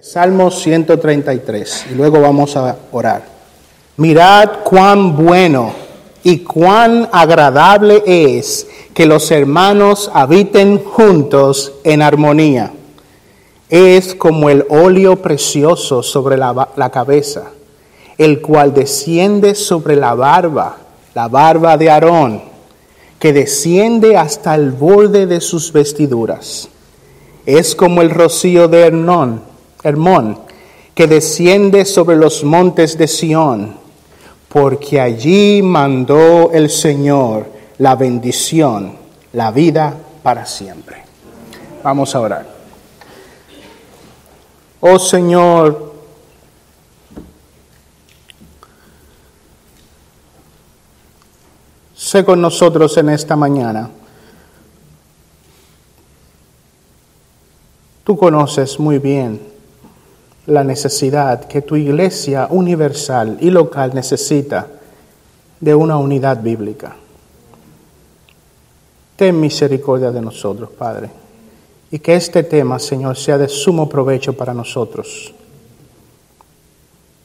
Salmo 133 y luego vamos a orar. Mirad cuán bueno y cuán agradable es que los hermanos habiten juntos en armonía. Es como el óleo precioso sobre la, la cabeza, el cual desciende sobre la barba, la barba de Aarón, que desciende hasta el borde de sus vestiduras. Es como el rocío de Hernón Hermón, que desciende sobre los montes de Sión, porque allí mandó el Señor la bendición, la vida para siempre. Vamos a orar. Oh Señor, sé con nosotros en esta mañana. Tú conoces muy bien la necesidad que tu iglesia universal y local necesita de una unidad bíblica. Ten misericordia de nosotros, Padre, y que este tema, Señor, sea de sumo provecho para nosotros.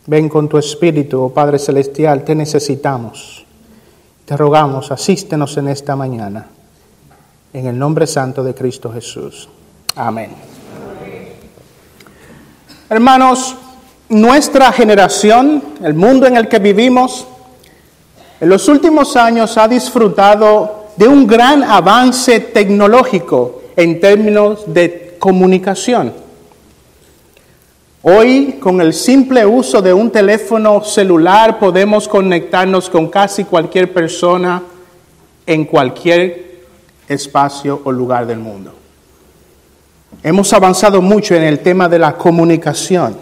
Ven con tu Espíritu, oh Padre Celestial, te necesitamos. Te rogamos, asístenos en esta mañana. En el nombre santo de Cristo Jesús. Amén. Hermanos, nuestra generación, el mundo en el que vivimos, en los últimos años ha disfrutado de un gran avance tecnológico en términos de comunicación. Hoy, con el simple uso de un teléfono celular, podemos conectarnos con casi cualquier persona en cualquier espacio o lugar del mundo. Hemos avanzado mucho en el tema de la comunicación.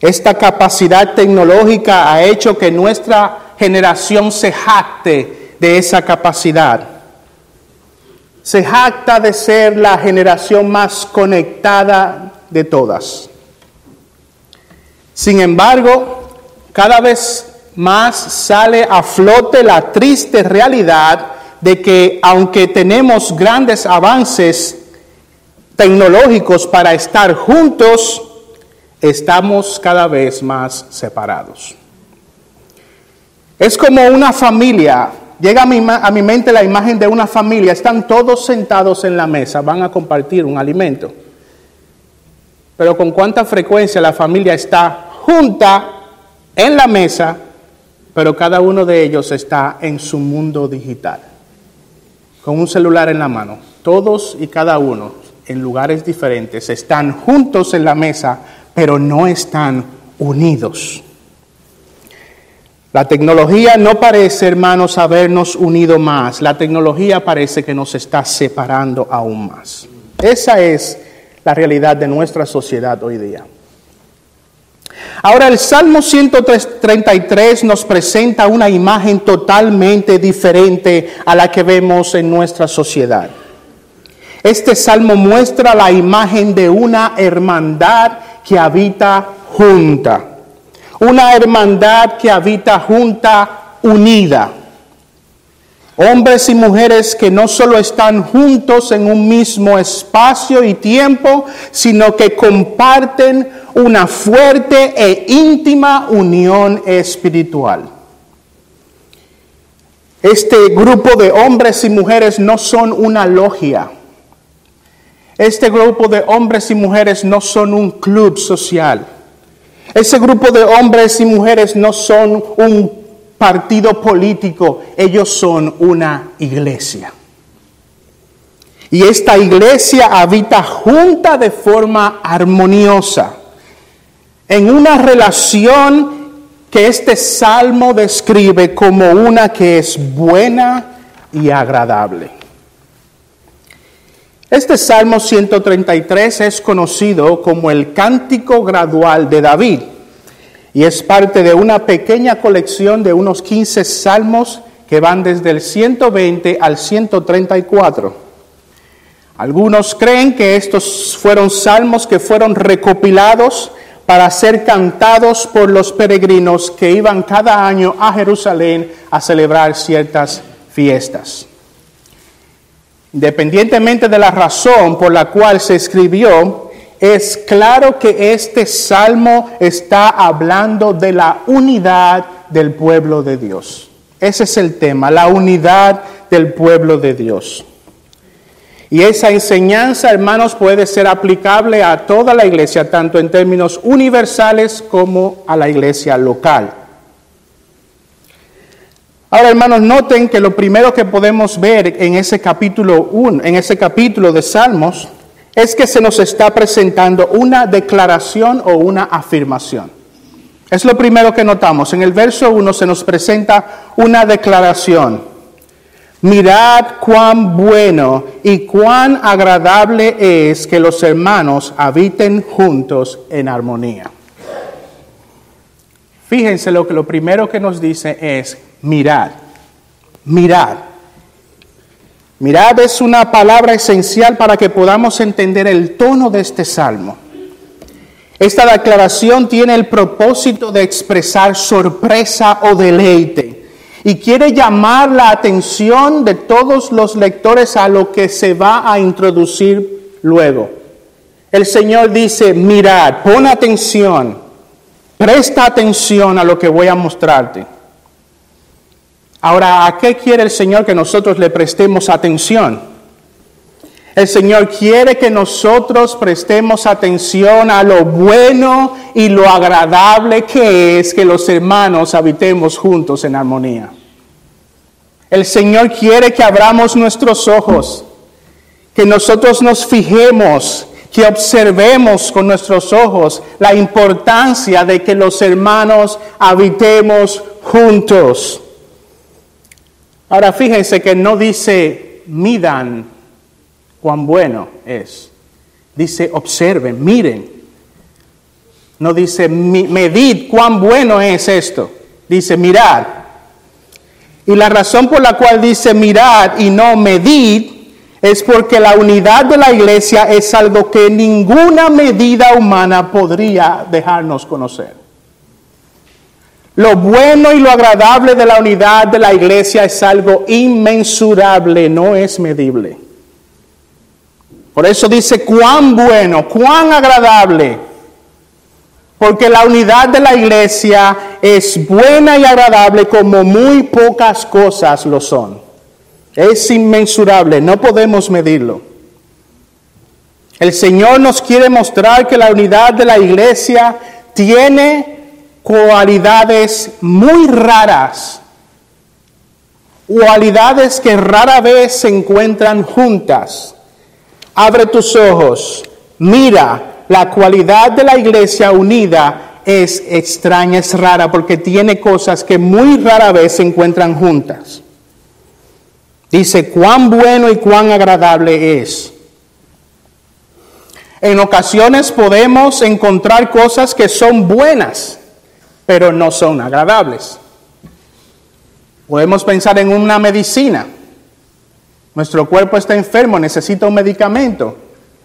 Esta capacidad tecnológica ha hecho que nuestra generación se jacte de esa capacidad. Se jacta de ser la generación más conectada de todas. Sin embargo, cada vez más sale a flote la triste realidad de que aunque tenemos grandes avances tecnológicos para estar juntos, estamos cada vez más separados. Es como una familia, llega a mi, a mi, mente la imagen de una familia, están todos sentados en la mesa, van a compartir un alimento. Pero con cuánta frecuencia la familia está junta en la mesa, pero cada uno de ellos está en su mundo digital, con un celular en la mano, todos y cada uno en lugares diferentes, están juntos en la mesa, pero no están unidos. La tecnología no parece, hermanos, habernos unido más. La tecnología parece que nos está separando aún más. Esa es la realidad de nuestra sociedad hoy día. Ahora el Salmo 133 nos presenta una imagen totalmente diferente a la que vemos en nuestra sociedad. Este salmo muestra la imagen de una hermandad que habita junta. Una hermandad que habita junta unida. Hombres y mujeres que no solo están juntos en un mismo espacio y tiempo, sino que comparten una fuerte e íntima unión espiritual. Este grupo de hombres y mujeres no son una logia este grupo de hombres y mujeres no son un club social. Ese grupo de hombres y mujeres no son un partido político, ellos son una iglesia. Y esta iglesia habita junta de forma armoniosa, en una relación que este salmo describe como una que es buena y agradable. Este Salmo 133 es conocido como el Cántico Gradual de David y es parte de una pequeña colección de unos 15 salmos que van desde el 120 al 134. Algunos creen que estos fueron salmos que fueron recopilados para ser cantados por los peregrinos que iban cada año a Jerusalén a celebrar ciertas fiestas. Independientemente de la razón por la cual se escribió, es claro que este salmo está hablando de la unidad del pueblo de Dios. Ese es el tema, la unidad del pueblo de Dios. Y esa enseñanza, hermanos, puede ser aplicable a toda la iglesia, tanto en términos universales como a la iglesia local. Ahora, hermanos, noten que lo primero que podemos ver en ese capítulo 1, en ese capítulo de Salmos, es que se nos está presentando una declaración o una afirmación. Es lo primero que notamos. En el verso 1 se nos presenta una declaración. Mirad cuán bueno y cuán agradable es que los hermanos habiten juntos en armonía. Fíjense lo que lo primero que nos dice es mirad, mirad. Mirad es una palabra esencial para que podamos entender el tono de este salmo. Esta declaración tiene el propósito de expresar sorpresa o deleite y quiere llamar la atención de todos los lectores a lo que se va a introducir luego. El Señor dice, mirad, pon atención, presta atención a lo que voy a mostrarte. Ahora, ¿a qué quiere el Señor que nosotros le prestemos atención? El Señor quiere que nosotros prestemos atención a lo bueno y lo agradable que es que los hermanos habitemos juntos en armonía. El Señor quiere que abramos nuestros ojos, que nosotros nos fijemos, que observemos con nuestros ojos la importancia de que los hermanos habitemos juntos. Ahora fíjense que no dice midan cuán bueno es. Dice observen, miren. No dice medid cuán bueno es esto. Dice mirad. Y la razón por la cual dice mirad y no medid es porque la unidad de la iglesia es algo que ninguna medida humana podría dejarnos conocer. Lo bueno y lo agradable de la unidad de la iglesia es algo inmensurable, no es medible. Por eso dice cuán bueno, cuán agradable. Porque la unidad de la iglesia es buena y agradable como muy pocas cosas lo son. Es inmensurable, no podemos medirlo. El Señor nos quiere mostrar que la unidad de la iglesia tiene cualidades muy raras, cualidades que rara vez se encuentran juntas. Abre tus ojos, mira, la cualidad de la iglesia unida es extraña, es rara, porque tiene cosas que muy rara vez se encuentran juntas. Dice, cuán bueno y cuán agradable es. En ocasiones podemos encontrar cosas que son buenas, pero no son agradables. Podemos pensar en una medicina. Nuestro cuerpo está enfermo, necesita un medicamento.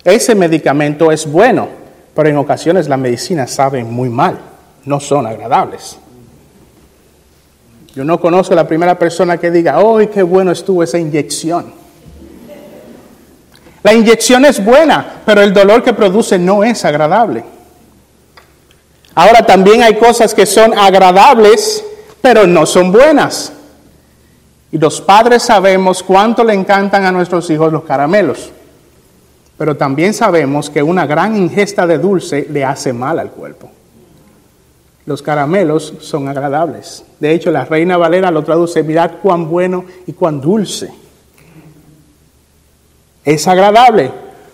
Ese medicamento es bueno, pero en ocasiones la medicina sabe muy mal, no son agradables. Yo no conozco a la primera persona que diga, ¡ay, qué bueno estuvo esa inyección! La inyección es buena, pero el dolor que produce no es agradable. Ahora también hay cosas que son agradables, pero no son buenas. Y los padres sabemos cuánto le encantan a nuestros hijos los caramelos. Pero también sabemos que una gran ingesta de dulce le hace mal al cuerpo. Los caramelos son agradables. De hecho, la reina Valera lo traduce, mirad cuán bueno y cuán dulce. Es agradable,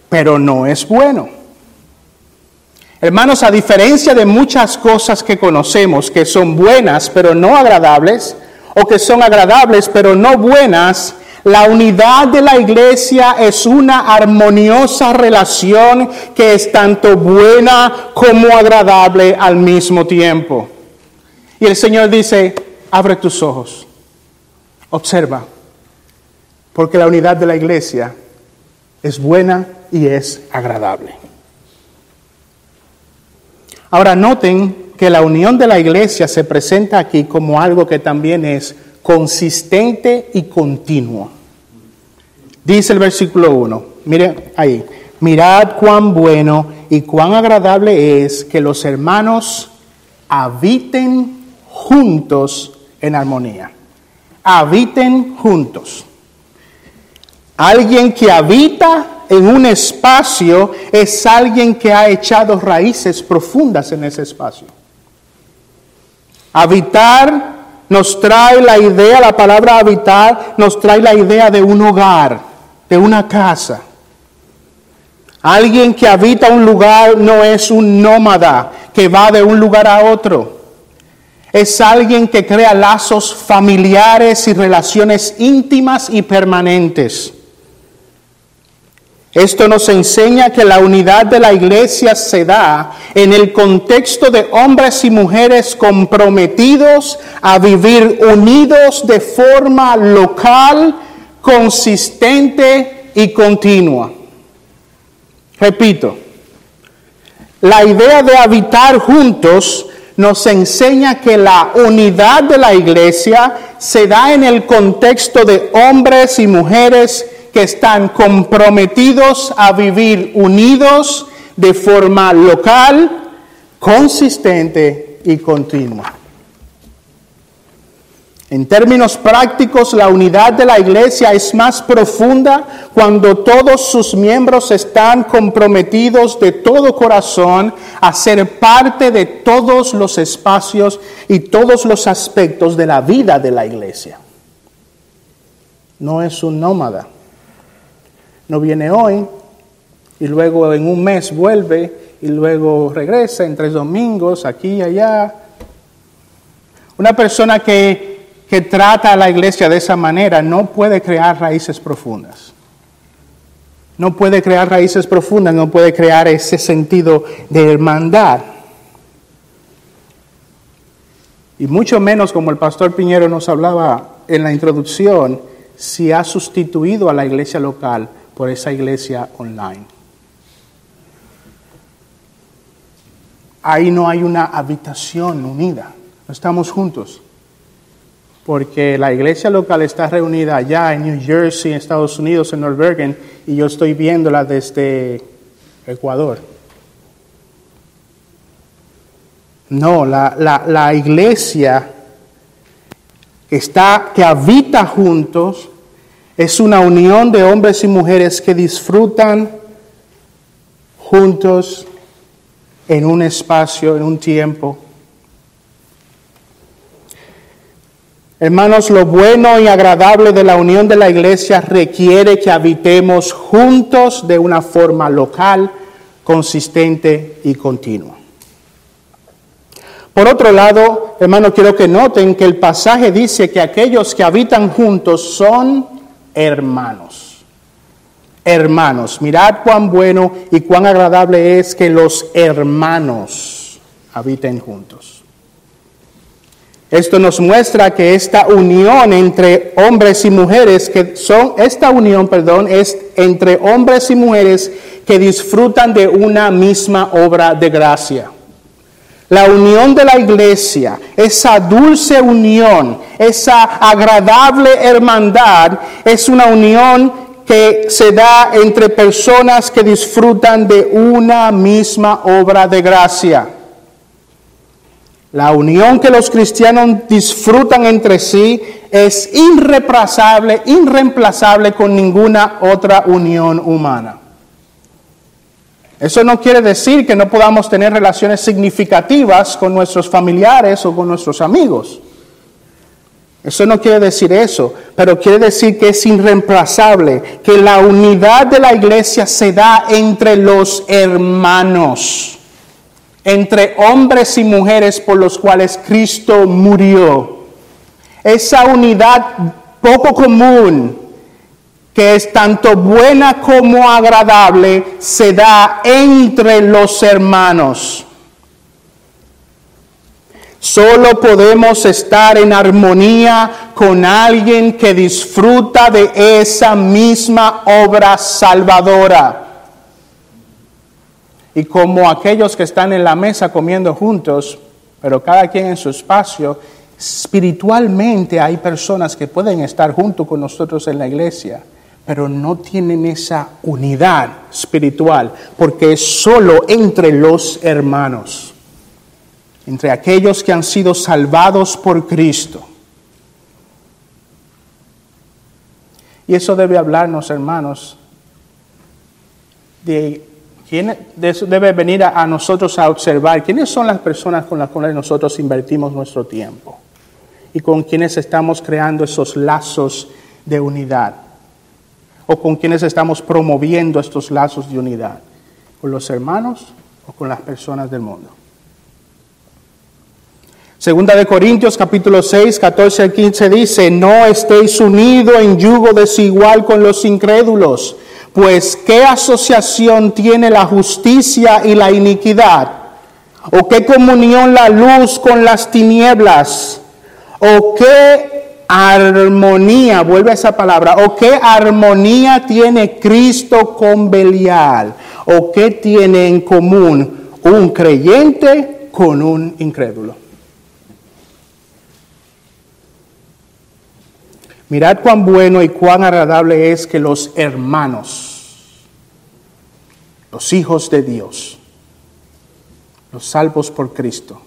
pero no es bueno. Hermanos, a diferencia de muchas cosas que conocemos que son buenas pero no agradables, o que son agradables pero no buenas, la unidad de la iglesia es una armoniosa relación que es tanto buena como agradable al mismo tiempo. Y el Señor dice, abre tus ojos, observa, porque la unidad de la iglesia es buena y es agradable. Ahora noten que la unión de la iglesia se presenta aquí como algo que también es consistente y continuo. Dice el versículo 1, miren ahí, mirad cuán bueno y cuán agradable es que los hermanos habiten juntos en armonía. Habiten juntos. Alguien que habita en un espacio es alguien que ha echado raíces profundas en ese espacio. Habitar nos trae la idea, la palabra habitar nos trae la idea de un hogar, de una casa. Alguien que habita un lugar no es un nómada que va de un lugar a otro. Es alguien que crea lazos familiares y relaciones íntimas y permanentes. Esto nos enseña que la unidad de la iglesia se da en el contexto de hombres y mujeres comprometidos a vivir unidos de forma local, consistente y continua. Repito, la idea de habitar juntos nos enseña que la unidad de la iglesia se da en el contexto de hombres y mujeres que están comprometidos a vivir unidos de forma local, consistente y continua. En términos prácticos, la unidad de la iglesia es más profunda cuando todos sus miembros están comprometidos de todo corazón a ser parte de todos los espacios y todos los aspectos de la vida de la iglesia. No es un nómada no viene hoy y luego en un mes vuelve y luego regresa en tres domingos aquí y allá. Una persona que, que trata a la iglesia de esa manera no puede crear raíces profundas. No puede crear raíces profundas, no puede crear ese sentido de hermandad. Y mucho menos, como el pastor Piñero nos hablaba en la introducción, si ha sustituido a la iglesia local por esa iglesia online. Ahí no hay una habitación unida, no estamos juntos, porque la iglesia local está reunida allá en New Jersey, en Estados Unidos, en North Bergen, y yo estoy viéndola desde Ecuador. No, la, la, la iglesia que, está, que habita juntos es una unión de hombres y mujeres que disfrutan juntos en un espacio, en un tiempo. Hermanos, lo bueno y agradable de la unión de la iglesia requiere que habitemos juntos de una forma local, consistente y continua. Por otro lado, hermanos, quiero que noten que el pasaje dice que aquellos que habitan juntos son hermanos. Hermanos, mirad cuán bueno y cuán agradable es que los hermanos habiten juntos. Esto nos muestra que esta unión entre hombres y mujeres, que son, esta unión, perdón, es entre hombres y mujeres que disfrutan de una misma obra de gracia. La unión de la iglesia, esa dulce unión, esa agradable hermandad, es una unión que se da entre personas que disfrutan de una misma obra de gracia. La unión que los cristianos disfrutan entre sí es irreemplazable, irreemplazable con ninguna otra unión humana. Eso no quiere decir que no podamos tener relaciones significativas con nuestros familiares o con nuestros amigos. Eso no quiere decir eso, pero quiere decir que es irreemplazable, que la unidad de la iglesia se da entre los hermanos, entre hombres y mujeres por los cuales Cristo murió. Esa unidad poco común que es tanto buena como agradable, se da entre los hermanos. Solo podemos estar en armonía con alguien que disfruta de esa misma obra salvadora. Y como aquellos que están en la mesa comiendo juntos, pero cada quien en su espacio, espiritualmente hay personas que pueden estar junto con nosotros en la iglesia pero no tienen esa unidad espiritual, porque es solo entre los hermanos, entre aquellos que han sido salvados por Cristo. Y eso debe hablarnos, hermanos, de quién debe venir a, a nosotros a observar quiénes son las personas con las cuales nosotros invertimos nuestro tiempo y con quienes estamos creando esos lazos de unidad o con quienes estamos promoviendo estos lazos de unidad, con los hermanos o con las personas del mundo. Segunda de Corintios capítulo 6, 14 al 15 dice, no estéis unidos en yugo desigual con los incrédulos, pues ¿qué asociación tiene la justicia y la iniquidad? ¿O qué comunión la luz con las tinieblas? ¿O qué armonía, vuelve a esa palabra, o qué armonía tiene Cristo con Belial, o qué tiene en común un creyente con un incrédulo. Mirad cuán bueno y cuán agradable es que los hermanos, los hijos de Dios, los salvos por Cristo,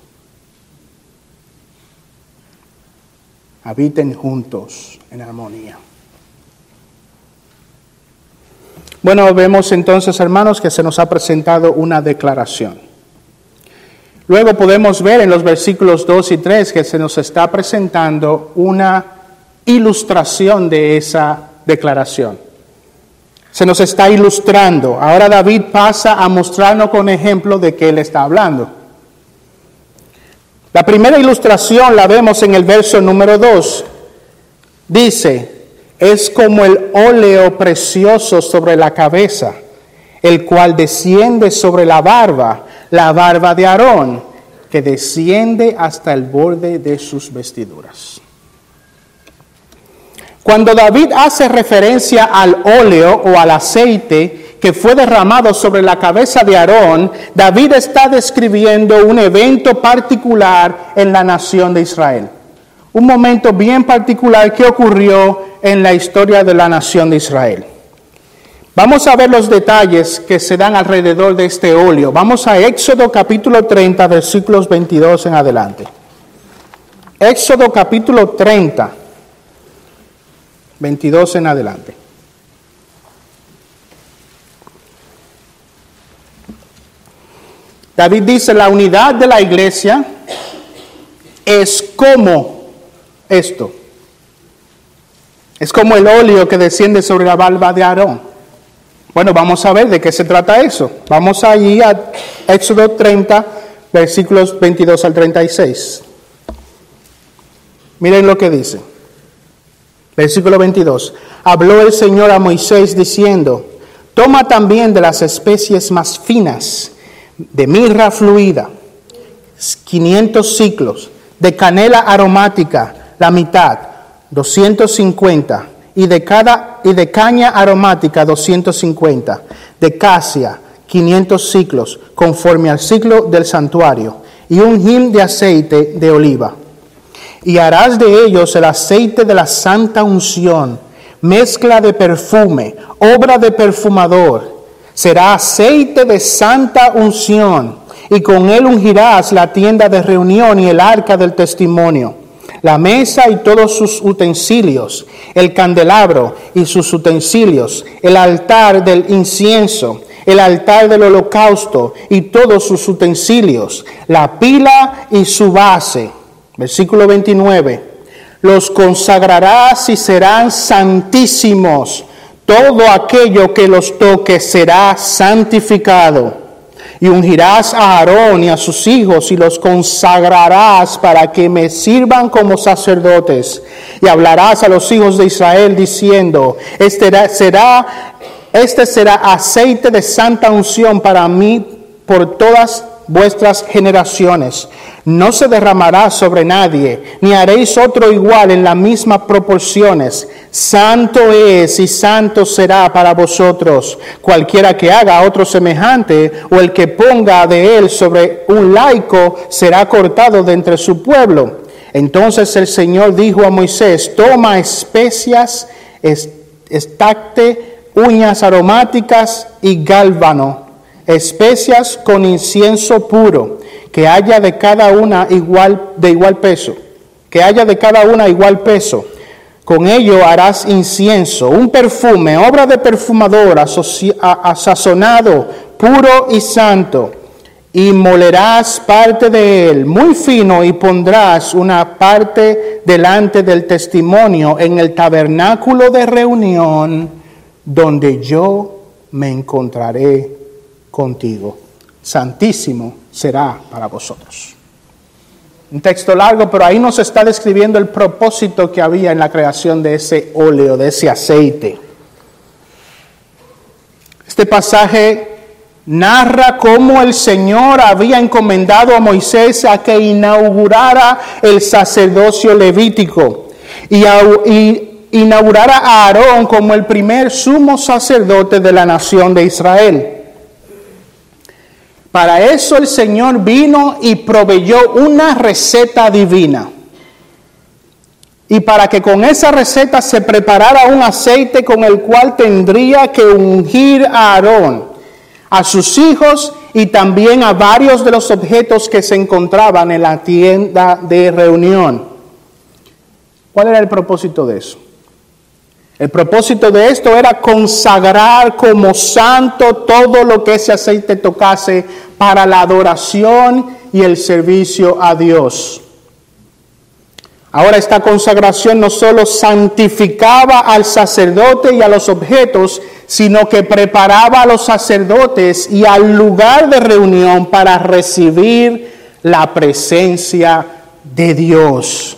habiten juntos en armonía. Bueno, vemos entonces, hermanos, que se nos ha presentado una declaración. Luego podemos ver en los versículos 2 y 3 que se nos está presentando una ilustración de esa declaración. Se nos está ilustrando. Ahora David pasa a mostrarnos con ejemplo de qué él está hablando. La primera ilustración la vemos en el verso número 2. Dice, es como el óleo precioso sobre la cabeza, el cual desciende sobre la barba, la barba de Aarón, que desciende hasta el borde de sus vestiduras. Cuando David hace referencia al óleo o al aceite, que fue derramado sobre la cabeza de Aarón, David está describiendo un evento particular en la nación de Israel. Un momento bien particular que ocurrió en la historia de la nación de Israel. Vamos a ver los detalles que se dan alrededor de este óleo. Vamos a Éxodo capítulo 30, versículos 22 en adelante. Éxodo capítulo 30, 22 en adelante. David dice, la unidad de la iglesia es como esto. Es como el óleo que desciende sobre la barba de Aarón. Bueno, vamos a ver de qué se trata eso. Vamos allí a Éxodo 30, versículos 22 al 36. Miren lo que dice. Versículo 22. Habló el Señor a Moisés diciendo, toma también de las especies más finas de mirra fluida, 500 ciclos, de canela aromática, la mitad, 250, y de, cada, y de caña aromática, 250, de casia, 500 ciclos, conforme al ciclo del santuario, y un hin de aceite de oliva. Y harás de ellos el aceite de la santa unción, mezcla de perfume, obra de perfumador, será aceite de santa unción, y con él ungirás la tienda de reunión y el arca del testimonio, la mesa y todos sus utensilios, el candelabro y sus utensilios, el altar del incienso, el altar del holocausto y todos sus utensilios, la pila y su base. Versículo 29. Los consagrarás y serán santísimos todo aquello que los toque será santificado. Y ungirás a Aarón y a sus hijos y los consagrarás para que me sirvan como sacerdotes. Y hablarás a los hijos de Israel diciendo, este será, este será aceite de santa unción para mí por todas vuestras generaciones. No se derramará sobre nadie, ni haréis otro igual en las mismas proporciones. Santo es y santo será para vosotros. Cualquiera que haga otro semejante o el que ponga de él sobre un laico será cortado de entre su pueblo. Entonces el Señor dijo a Moisés, toma especias estacte, uñas aromáticas y gálbano, especias con incienso puro, que haya de cada una igual, de igual peso, que haya de cada una igual peso. Con ello harás incienso, un perfume, obra de perfumador, asazonado, puro y santo y molerás parte de él muy fino y pondrás una parte delante del testimonio en el tabernáculo de reunión donde yo me encontraré contigo. Santísimo será para vosotros. Un texto largo, pero ahí nos está describiendo el propósito que había en la creación de ese óleo, de ese aceite. Este pasaje narra cómo el Señor había encomendado a Moisés a que inaugurara el sacerdocio levítico y, inaugurara a Aarón como el primer sumo sacerdote de la nación de Israel. Para eso el Señor vino y proveyó una receta divina. Y para que con esa receta se preparara un aceite con el cual tendría que ungir a Aarón a sus hijos y también a varios de los objetos que se encontraban en la tienda de reunión. ¿Cuál era el propósito de eso? El propósito de esto era consagrar como santo todo lo que ese aceite tocase para la adoración y el servicio a Dios. Ahora esta consagración no solo santificaba al sacerdote y a los objetos, sino que preparaba a los sacerdotes y al lugar de reunión para recibir la presencia de Dios.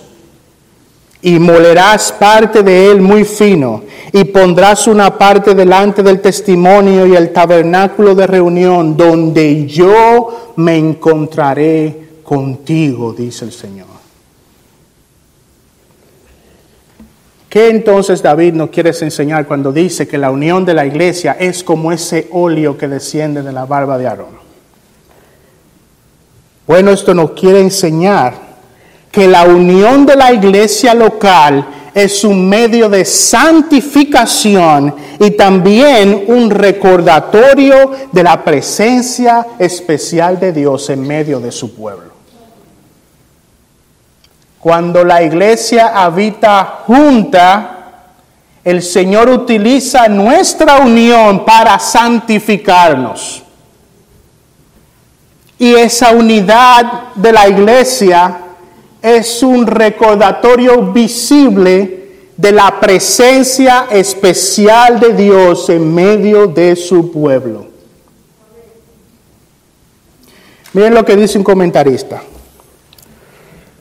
Y molerás parte de él muy fino, y pondrás una parte delante del testimonio y el tabernáculo de reunión, donde yo me encontraré contigo, dice el Señor. ¿Qué entonces David nos quiere enseñar cuando dice que la unión de la iglesia es como ese óleo que desciende de la barba de Aarón? Bueno, esto nos quiere enseñar que la unión de la iglesia local es un medio de santificación y también un recordatorio de la presencia especial de Dios en medio de su pueblo. Cuando la iglesia habita junta, el Señor utiliza nuestra unión para santificarnos. Y esa unidad de la iglesia es un recordatorio visible de la presencia especial de Dios en medio de su pueblo. Miren lo que dice un comentarista.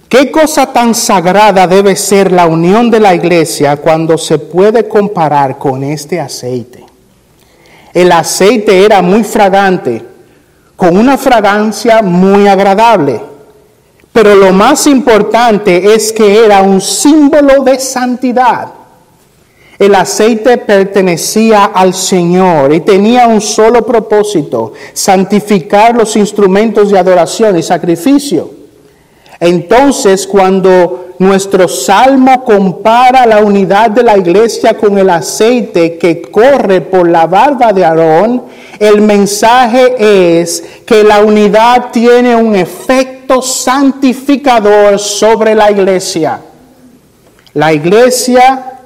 ¿Qué cosa tan sagrada debe ser la unión de la iglesia cuando se puede comparar con este aceite? El aceite era muy fragante, con una fragancia muy agradable. Pero lo más importante es que era un símbolo de santidad. El aceite pertenecía al Señor y tenía un solo propósito, santificar los instrumentos de adoración y sacrificio. Entonces, cuando nuestro salmo compara la unidad de la iglesia con el aceite que corre por la barba de Aarón, el mensaje es que la unidad tiene un santificador sobre la iglesia. La iglesia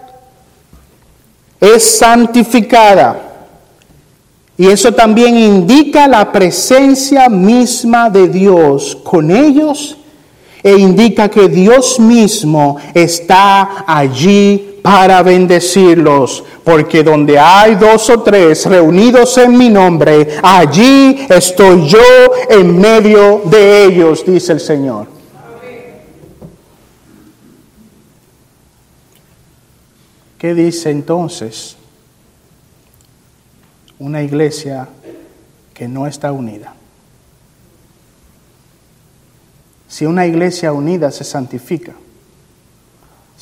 es santificada. Y eso también indica la presencia misma de Dios con ellos e indica que Dios mismo está allí para bendecirlos, porque donde hay dos o tres reunidos en mi nombre, allí estoy yo en medio de ellos, dice el Señor. ¿Qué dice entonces una iglesia que no está unida? Si una iglesia unida se santifica,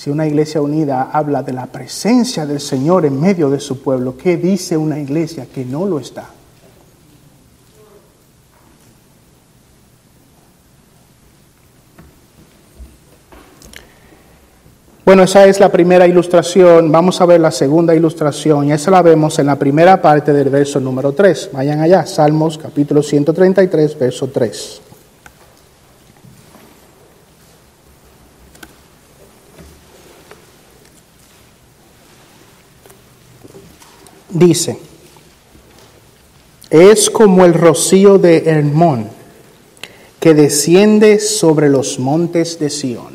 si una iglesia unida habla de la presencia del Señor en medio de su pueblo, ¿qué dice una iglesia que no lo está? Bueno, esa es la primera ilustración. Vamos a ver la segunda ilustración y esa la vemos en la primera parte del verso número 3. Vayan allá, Salmos capítulo 133, verso 3. Dice, es como el rocío de Hermón que desciende sobre los montes de Sión.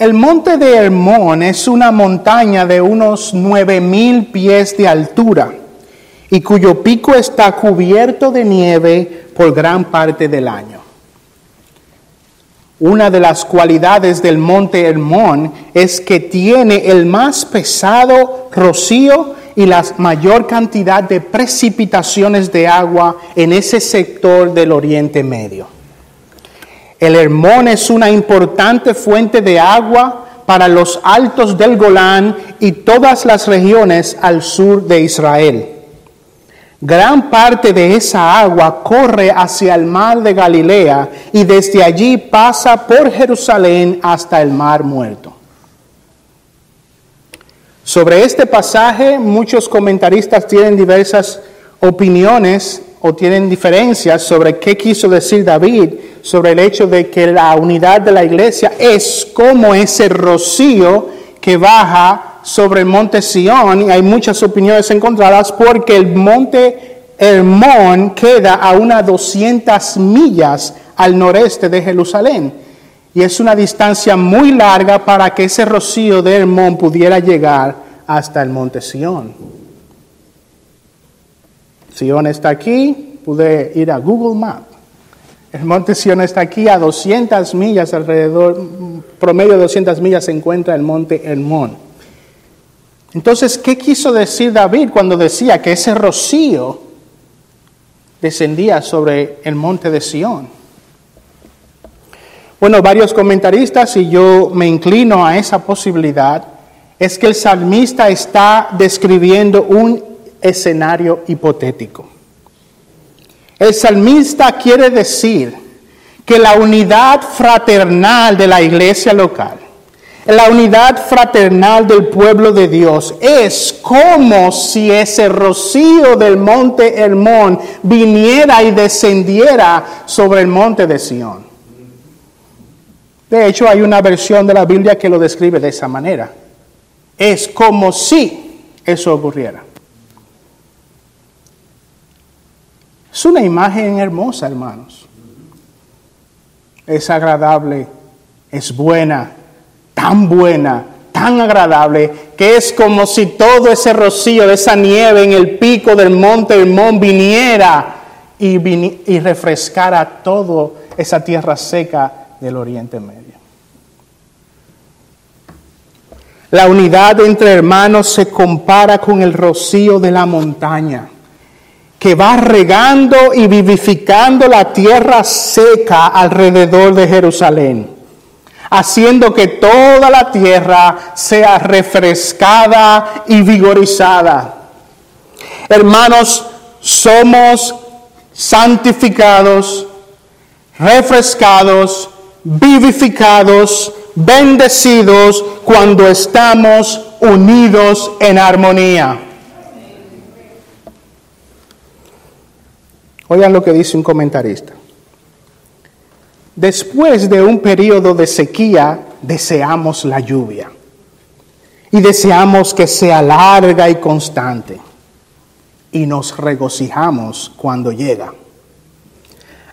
El monte de Hermón es una montaña de unos nueve mil pies de altura y cuyo pico está cubierto de nieve por gran parte del año. Una de las cualidades del monte Hermón es que tiene el más pesado rocío y la mayor cantidad de precipitaciones de agua en ese sector del Oriente Medio. El Hermón es una importante fuente de agua para los altos del Golán y todas las regiones al sur de Israel. Gran parte de esa agua corre hacia el mar de Galilea y desde allí pasa por Jerusalén hasta el mar muerto. Sobre este pasaje muchos comentaristas tienen diversas opiniones o tienen diferencias sobre qué quiso decir David sobre el hecho de que la unidad de la iglesia es como ese rocío que baja sobre el monte Sión y hay muchas opiniones encontradas porque el monte Hermón queda a unas 200 millas al noreste de Jerusalén y es una distancia muy larga para que ese rocío de Hermón pudiera llegar hasta el monte Sión. Sión está aquí, pude ir a Google Maps. El monte Sión está aquí a 200 millas alrededor, promedio de 200 millas se encuentra el monte Hermón. Entonces, ¿qué quiso decir David cuando decía que ese rocío descendía sobre el monte de Sión? Bueno, varios comentaristas, y yo me inclino a esa posibilidad, es que el salmista está describiendo un escenario hipotético. El salmista quiere decir que la unidad fraternal de la iglesia local, la unidad fraternal del pueblo de Dios, es como si ese rocío del monte Hermón viniera y descendiera sobre el monte de Sión. De hecho, hay una versión de la Biblia que lo describe de esa manera. Es como si eso ocurriera. Es una imagen hermosa, hermanos. Es agradable, es buena, tan buena, tan agradable, que es como si todo ese rocío de esa nieve en el pico del monte Hermón viniera y, y refrescara toda esa tierra seca del Oriente Medio. La unidad entre hermanos se compara con el rocío de la montaña, que va regando y vivificando la tierra seca alrededor de Jerusalén, haciendo que toda la tierra sea refrescada y vigorizada. Hermanos, somos santificados, refrescados, vivificados, bendecidos cuando estamos unidos en armonía. Oigan lo que dice un comentarista. Después de un periodo de sequía, deseamos la lluvia y deseamos que sea larga y constante y nos regocijamos cuando llega.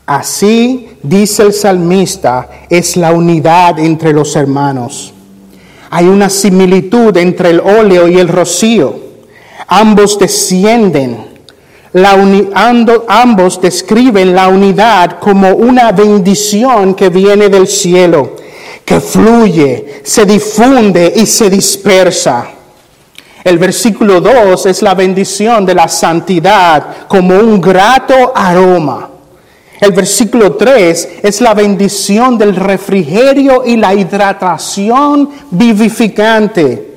Así, dice el salmista, es la unidad entre los hermanos. Hay una similitud entre el óleo y el rocío. Ambos descienden. Ambos describen la unidad como una bendición que viene del cielo, que fluye, se difunde y se dispersa. El versículo 2 es la bendición de la santidad como un grato aroma. El versículo 3 es la bendición del refrigerio y la hidratación vivificante.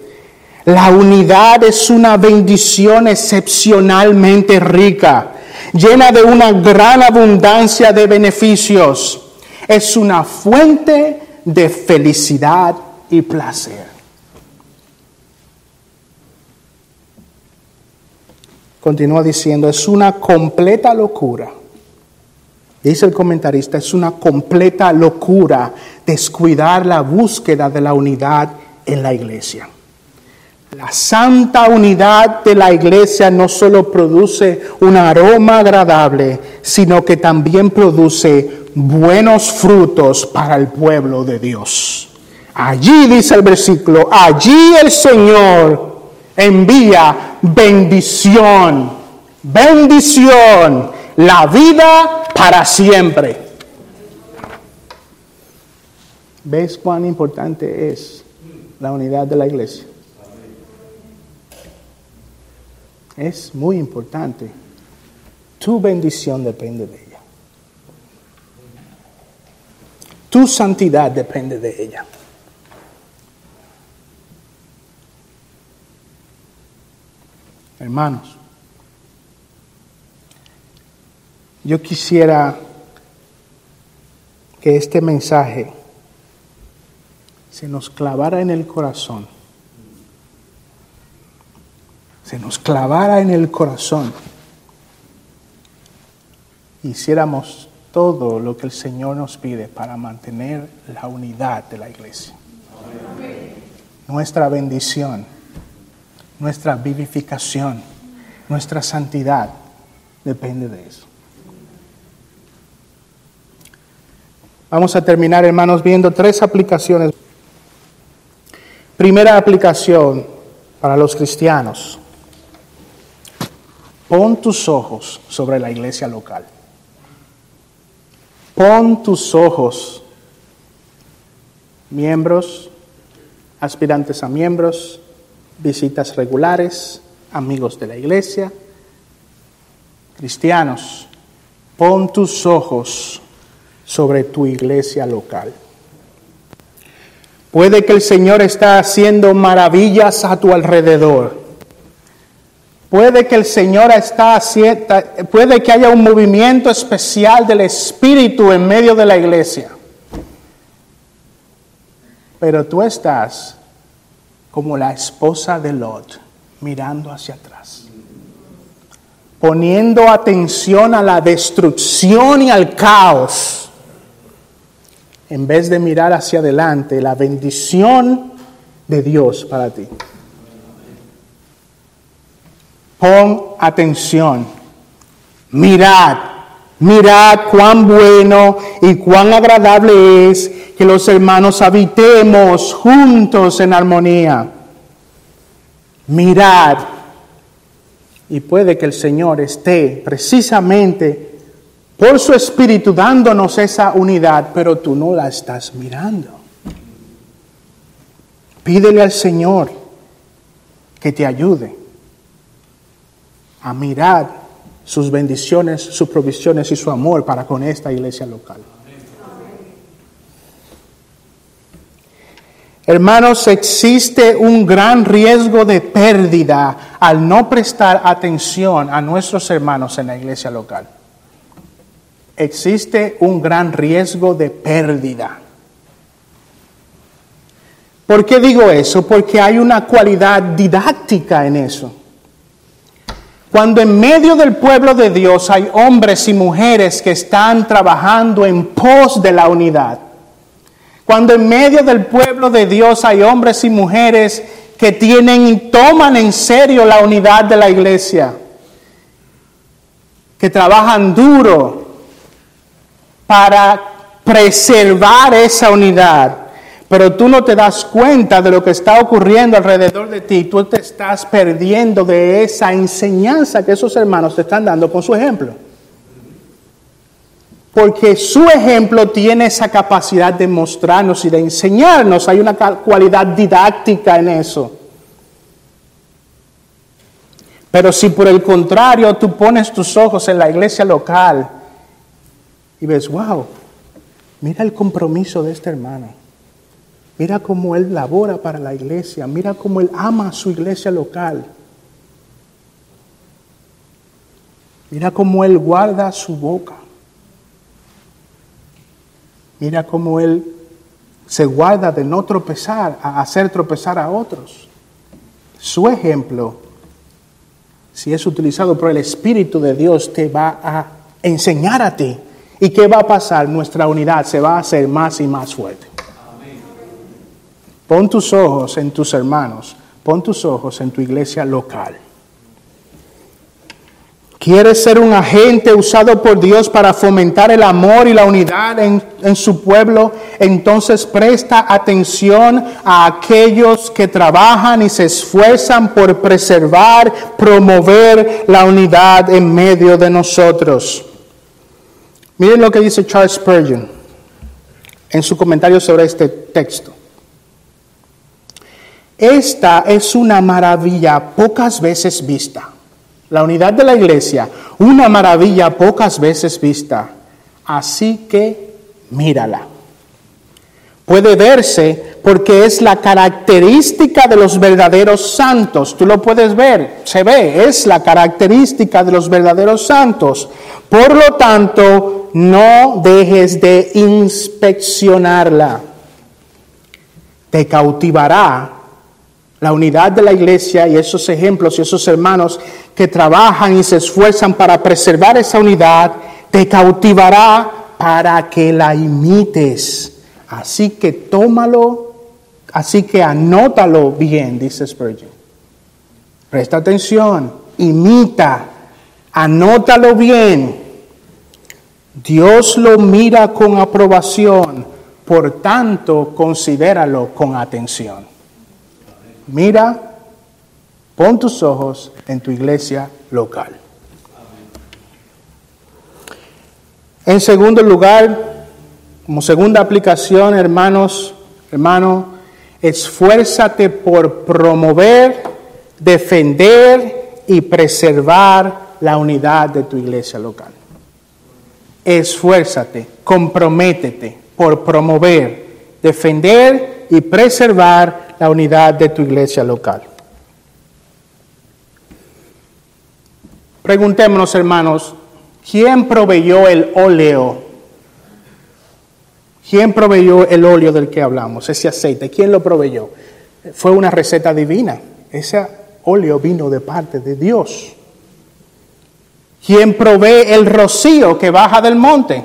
La unidad es una bendición excepcionalmente rica, llena de una gran abundancia de beneficios. Es una fuente de felicidad y placer. Continúa diciendo, es una completa locura. Dice el comentarista, es una completa locura descuidar la búsqueda de la unidad en la iglesia. La santa unidad de la iglesia no solo produce un aroma agradable, sino que también produce buenos frutos para el pueblo de Dios. Allí dice el versículo, allí el Señor envía bendición, bendición, la vida para siempre. ¿Ves cuán importante es la unidad de la iglesia? Es muy importante. Tu bendición depende de ella. Tu santidad depende de ella. Hermanos, yo quisiera que este mensaje se nos clavara en el corazón, se nos clavara en el corazón, hiciéramos todo lo que el Señor nos pide para mantener la unidad de la iglesia. Nuestra bendición, nuestra vivificación, nuestra santidad depende de eso. Vamos a terminar, hermanos, viendo tres aplicaciones. Primera aplicación para los cristianos. Pon tus ojos sobre la iglesia local. Pon tus ojos, miembros, aspirantes a miembros, visitas regulares, amigos de la iglesia, cristianos, pon tus ojos sobre tu iglesia local. Puede que el Señor está haciendo maravillas a tu alrededor. Puede que el Señor está haciendo, puede que haya un movimiento especial del Espíritu en medio de la iglesia. Pero tú estás como la esposa de Lot, mirando hacia atrás, poniendo atención a la destrucción y al caos, en vez de mirar hacia adelante la bendición de Dios para ti. Pon atención. Mirad, mirad cuán bueno y cuán agradable es que los hermanos habitemos juntos en armonía. Mirad. Y puede que el Señor esté precisamente por su espíritu dándonos esa unidad, pero tú no la estás mirando. Pídele al Señor que te ayude a mirar sus bendiciones, sus provisiones y su amor para con esta iglesia local. Hermanos, existe un gran riesgo de pérdida al no prestar atención a nuestros hermanos en la iglesia local. Existe un gran riesgo de pérdida. ¿Por qué digo eso? Porque hay una cualidad didáctica en eso. Cuando en medio del pueblo de Dios hay hombres y mujeres que están trabajando en pos de la unidad. Cuando en medio del pueblo de Dios hay hombres y mujeres que tienen y toman en serio la unidad de la iglesia. Que trabajan duro para preservar esa unidad pero tú no te das cuenta de lo que está ocurriendo alrededor de ti, tú te estás perdiendo de esa enseñanza que esos hermanos te están dando con su ejemplo. Porque su ejemplo tiene esa capacidad de mostrarnos y de enseñarnos, hay una cualidad didáctica en eso. Pero si por el contrario tú pones tus ojos en la iglesia local y ves, wow, mira el compromiso de este hermano. Mira cómo Él labora para la iglesia. Mira cómo Él ama a su iglesia local. Mira cómo Él guarda su boca. Mira cómo Él se guarda de no tropezar, a hacer tropezar a otros. Su ejemplo, si es utilizado por el Espíritu de Dios, te va a enseñar a ti. ¿Y qué va a pasar? Nuestra unidad se va a hacer más y más fuerte. Pon tus ojos en tus hermanos, pon tus ojos en tu iglesia local. ¿Quieres ser un agente usado por Dios para fomentar el amor y la unidad en, en, su pueblo? Entonces presta atención a aquellos que trabajan y se esfuerzan por preservar, promover la unidad en medio de nosotros. Miren lo que dice Charles Spurgeon en su comentario sobre este texto. Esta es una maravilla pocas veces vista la unidad de la iglesia, una maravilla pocas veces vista. Así que mírala. Puede verse porque es la característica de los verdaderos santos. Tú lo puedes ver, se ve, es la característica de los verdaderos santos. Por lo tanto, no dejes de inspeccionarla. Te cautivará la unidad de la iglesia y esos ejemplos y esos hermanos que trabajan y se esfuerzan para preservar esa unidad, te cautivará para que la imites. Así que tómalo, así que anótalo bien, dice Spurgeon. Presta atención, imita, anótalo bien. Dios lo mira con aprobación, por tanto, considéralo con atención. Mira, pon tus ojos en tu iglesia local. En segundo lugar, como segunda aplicación, hermanos, hermano, esfuérzate por promover, defender y preservar la unidad de tu iglesia local. Esfuérzate, comprométete por promover, defender y preservar la unidad de tu iglesia local. Preguntémonos, hermanos, ¿quién proveyó el óleo? ¿Quién proveyó el óleo del que hablamos, ese aceite? ¿Quién lo proveyó? Fue una receta divina. Ese óleo vino de parte de Dios. ¿Quién provee el rocío que baja del monte?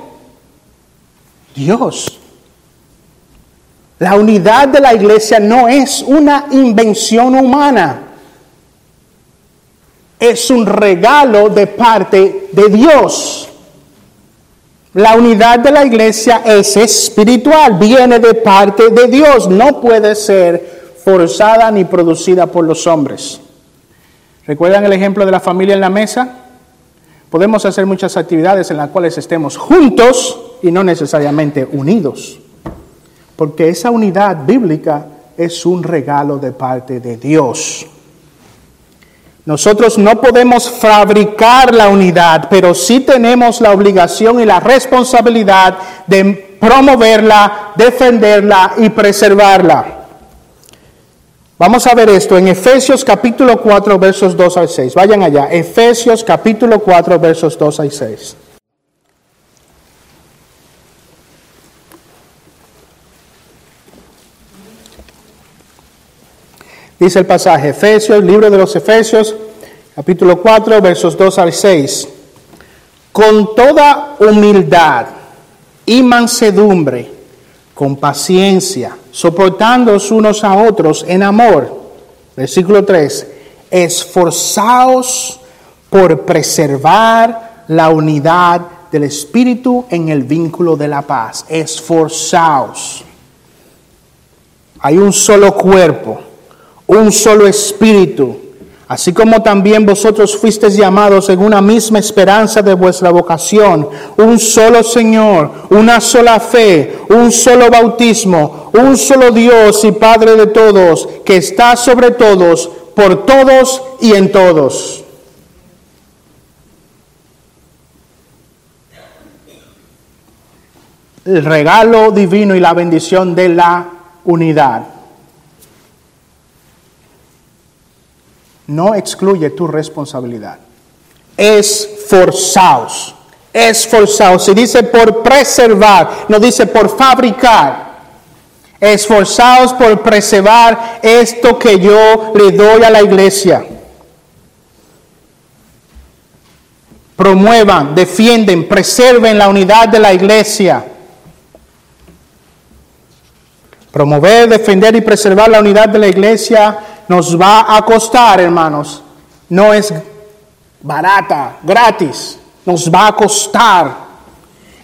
Dios. La unidad de la iglesia no es una invención humana, es un regalo de parte de Dios. La unidad de la iglesia es espiritual, viene de parte de Dios, no puede ser forzada ni producida por los hombres. ¿Recuerdan el ejemplo de la familia en la mesa? Podemos hacer muchas actividades en las cuales estemos juntos y no necesariamente unidos porque esa unidad bíblica es un regalo de parte de Dios. Nosotros no podemos fabricar la unidad, pero sí tenemos la obligación y la responsabilidad de promoverla, defenderla y preservarla. Vamos a ver esto en Efesios capítulo 4 versos 2 al 6. Vayan allá, Efesios capítulo 4 versos 2 al 6. Dice el pasaje, Efesios, libro de los Efesios, capítulo 4, versos 2 al 6. Con toda humildad y mansedumbre, con paciencia, soportándoos unos a otros en amor. Versículo 3. Esforzaos por preservar la unidad del Espíritu en el vínculo de la paz. Esforzaos. Hay un solo cuerpo un solo espíritu, así como también vosotros fuisteis llamados en una misma esperanza de vuestra vocación, un solo Señor, una sola fe, un solo bautismo, un solo Dios y Padre de todos, que está sobre todos, por todos y en todos. El regalo divino y la bendición de la unidad. No excluye tu responsabilidad. Esforzaos, esforzaos. Se dice por preservar, no dice por fabricar. Esforzaos por preservar esto que yo le doy a la iglesia. Promuevan, defienden, preserven la unidad de la iglesia. Promover, defender y preservar la unidad de la iglesia nos va a costar, hermanos. No es barata, gratis. Nos va a costar.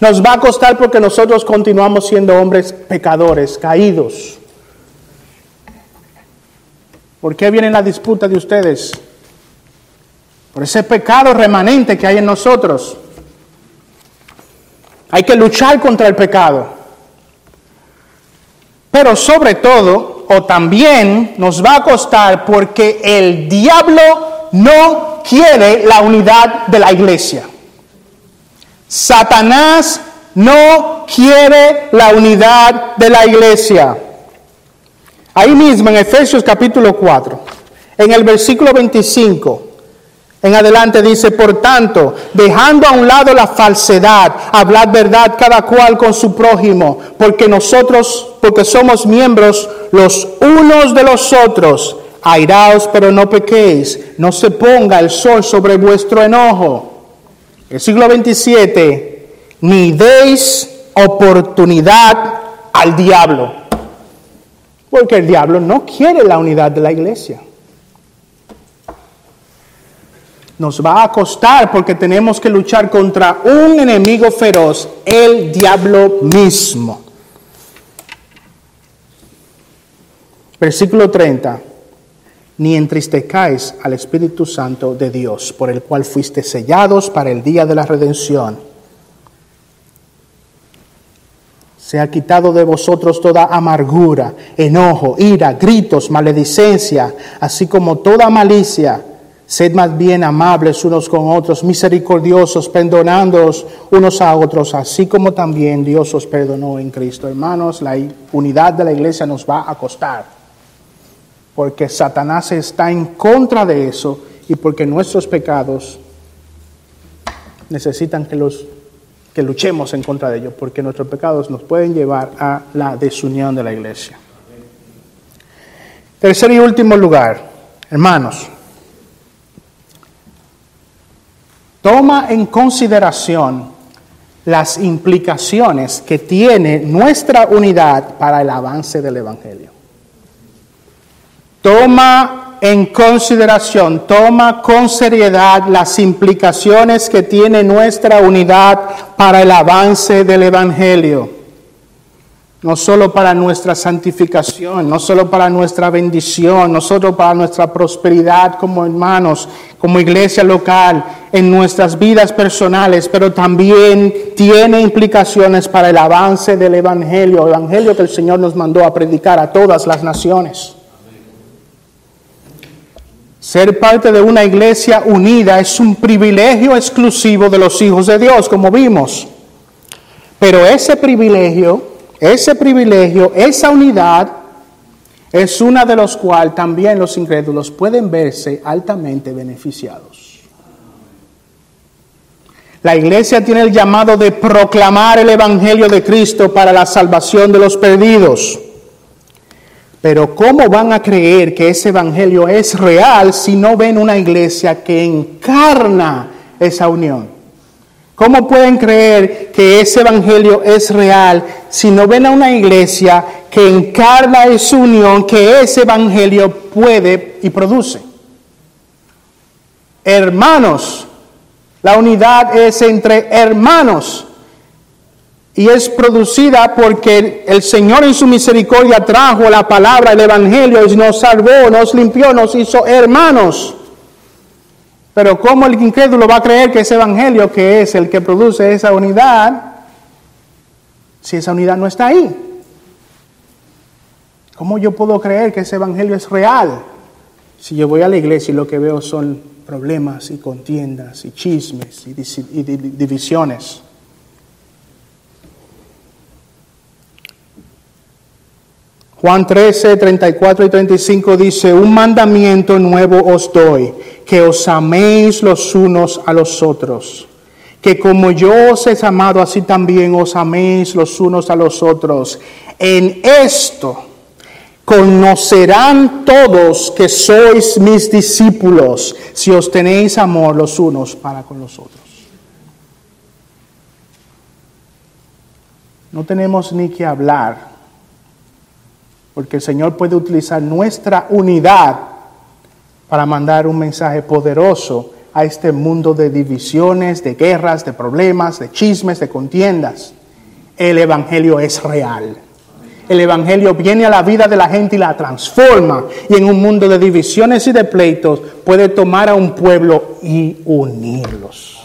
Nos va a costar porque nosotros continuamos siendo hombres pecadores, caídos. ¿Por qué viene la disputa de ustedes? Por ese pecado remanente que hay en nosotros. Hay que luchar contra el pecado. Pero sobre todo, o también nos va a costar porque el diablo no quiere la unidad de la iglesia. Satanás no quiere la unidad de la iglesia. Ahí mismo en Efesios capítulo 4, en el versículo 25, en adelante dice, por tanto, dejando a un lado la falsedad, hablad verdad cada cual con su prójimo, porque nosotros, porque somos miembros los unos de los otros. Airaos, pero no pequéis, no se ponga el sol sobre vuestro enojo. El siglo 27, ni deis oportunidad al diablo, porque el diablo no quiere la unidad de la iglesia. Nos va a costar porque tenemos que luchar contra un enemigo feroz, el diablo mismo. Versículo 30. Ni entristecáis al Espíritu Santo de Dios, por el cual fuiste sellados para el día de la redención. Se ha quitado de vosotros toda amargura, enojo, ira, gritos, maledicencia, así como toda malicia Sed más bien amables unos con otros, misericordiosos, perdonándoos unos a otros, así como también Dios os perdonó en Cristo. Hermanos, la unidad de la iglesia nos va a costar, porque Satanás está en contra de eso y porque nuestros pecados necesitan que, los, que luchemos en contra de ellos, porque nuestros pecados nos pueden llevar a la desunión de la iglesia. Tercer y último lugar, hermanos. Toma en consideración las implicaciones que tiene nuestra unidad para el avance del Evangelio. Toma en consideración, toma con seriedad las implicaciones que tiene nuestra unidad para el avance del Evangelio no solo para nuestra santificación, no solo para nuestra bendición, no solo para nuestra prosperidad como hermanos, como iglesia local, en nuestras vidas personales, pero también tiene implicaciones para el avance del Evangelio, el Evangelio que el Señor nos mandó a predicar a todas las naciones. Ser parte de una iglesia unida es un privilegio exclusivo de los hijos de Dios, como vimos. Pero ese privilegio ese privilegio, esa unidad, es una de los cuales también los incrédulos pueden verse altamente beneficiados. La iglesia tiene el llamado de proclamar el Evangelio de Cristo para la salvación de los perdidos. Pero ¿cómo van a creer que ese Evangelio es real si no ven una iglesia que encarna esa unión? ¿Cómo pueden creer que ese evangelio es real si no ven a una iglesia que encarna esa unión que ese evangelio puede y produce? Hermanos, la unidad es entre hermanos y es producida porque el Señor en su misericordia trajo la palabra, el evangelio y nos salvó, nos limpió, nos hizo hermanos. Pero ¿cómo el incrédulo va a creer que ese evangelio que es el que produce esa unidad, si esa unidad no está ahí? ¿Cómo yo puedo creer que ese evangelio es real si yo voy a la iglesia y lo que veo son problemas y contiendas y chismes y divisiones? Juan 13, 34 y 35 dice, un mandamiento nuevo os doy, que os améis los unos a los otros, que como yo os he amado, así también os améis los unos a los otros. En esto conocerán todos que sois mis discípulos, si os tenéis amor los unos para con los otros. No tenemos ni que hablar, porque el Señor puede utilizar nuestra unidad para mandar un mensaje poderoso a este mundo de divisiones, de guerras, de problemas, de chismes, de contiendas. El Evangelio es real. El Evangelio viene a la vida de la gente y la transforma. Y en un mundo de divisiones y de pleitos puede tomar a un pueblo y unirlos.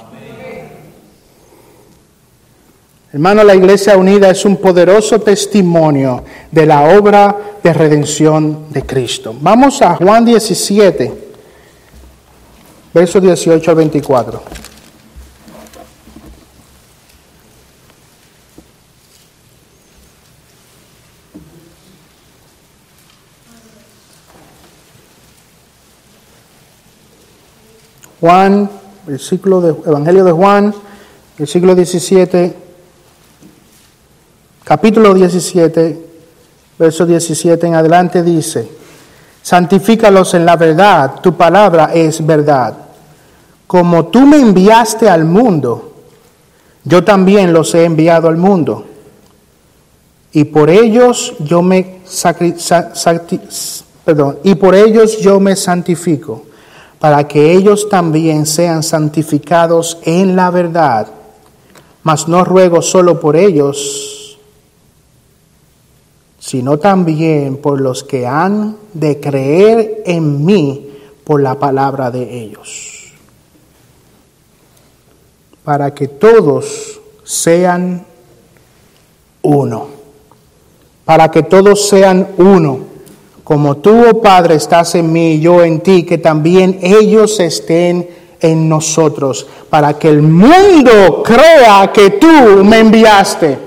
Hermano, la Iglesia Unida es un poderoso testimonio de la obra de redención de Cristo. Vamos a Juan 17 versos 18 al 24. Juan, versículo de Evangelio de Juan, versículo 17, capítulo 17, verso 17 en adelante dice, santifícalos en la verdad, tu palabra es verdad como tú me enviaste al mundo, yo también los he enviado al mundo. Y por ellos yo me y por ellos yo me santifico, para que ellos también sean santificados en la verdad. Mas no ruego solo por ellos, sino también por los que han de creer en mí por la palabra de ellos. Para que todos sean uno, para que todos sean uno, como tú, oh Padre, estás en mí y yo en ti, que también ellos estén en nosotros, para que el mundo crea que tú me enviaste.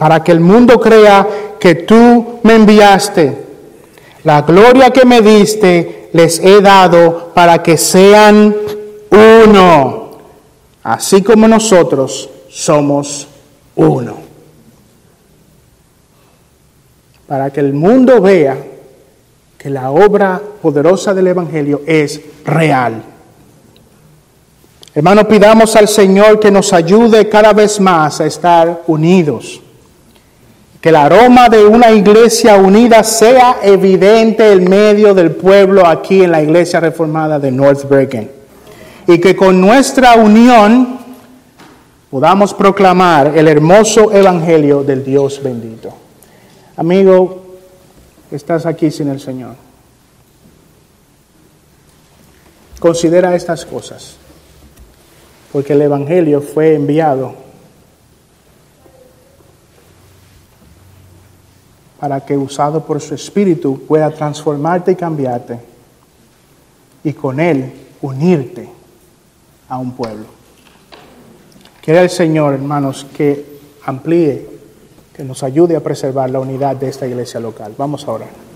Para que el mundo crea que tú me enviaste. La gloria que me diste les he dado para que sean uno, así como nosotros somos uno. Para que el mundo vea que la obra poderosa del Evangelio es real. Hermano, pidamos al Señor que nos ayude cada vez más a estar unidos que el aroma de una iglesia unida sea evidente en medio del pueblo aquí en la iglesia reformada de North Bergen. Y que con nuestra unión podamos proclamar el hermoso evangelio del Dios bendito. Amigo, estás aquí sin el Señor. Considera estas cosas, porque el evangelio fue enviado para que usado por su Espíritu pueda transformarte y cambiarte y con Él unirte a un pueblo. Quiere el Señor, hermanos, que amplíe, que nos ayude a preservar la unidad de esta iglesia local. Vamos a orar.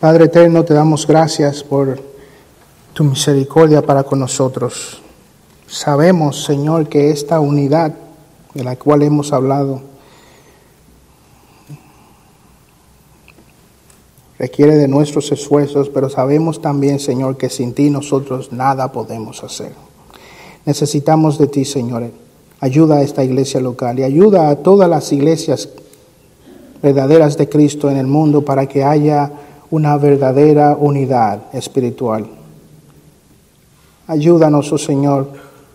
Padre eterno, te damos gracias por tu misericordia para con nosotros. Sabemos, Señor, que esta unidad de la cual hemos hablado requiere de nuestros esfuerzos, pero sabemos también, Señor, que sin ti nosotros nada podemos hacer. Necesitamos de ti, Señor. Ayuda a esta iglesia local y ayuda a todas las iglesias verdaderas de Cristo en el mundo para que haya una verdadera unidad espiritual. Ayúdanos, oh Señor,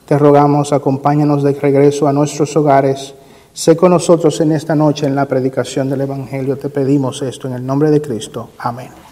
te rogamos, acompáñanos de regreso a nuestros hogares. Sé con nosotros en esta noche en la predicación del Evangelio. Te pedimos esto en el nombre de Cristo. Amén.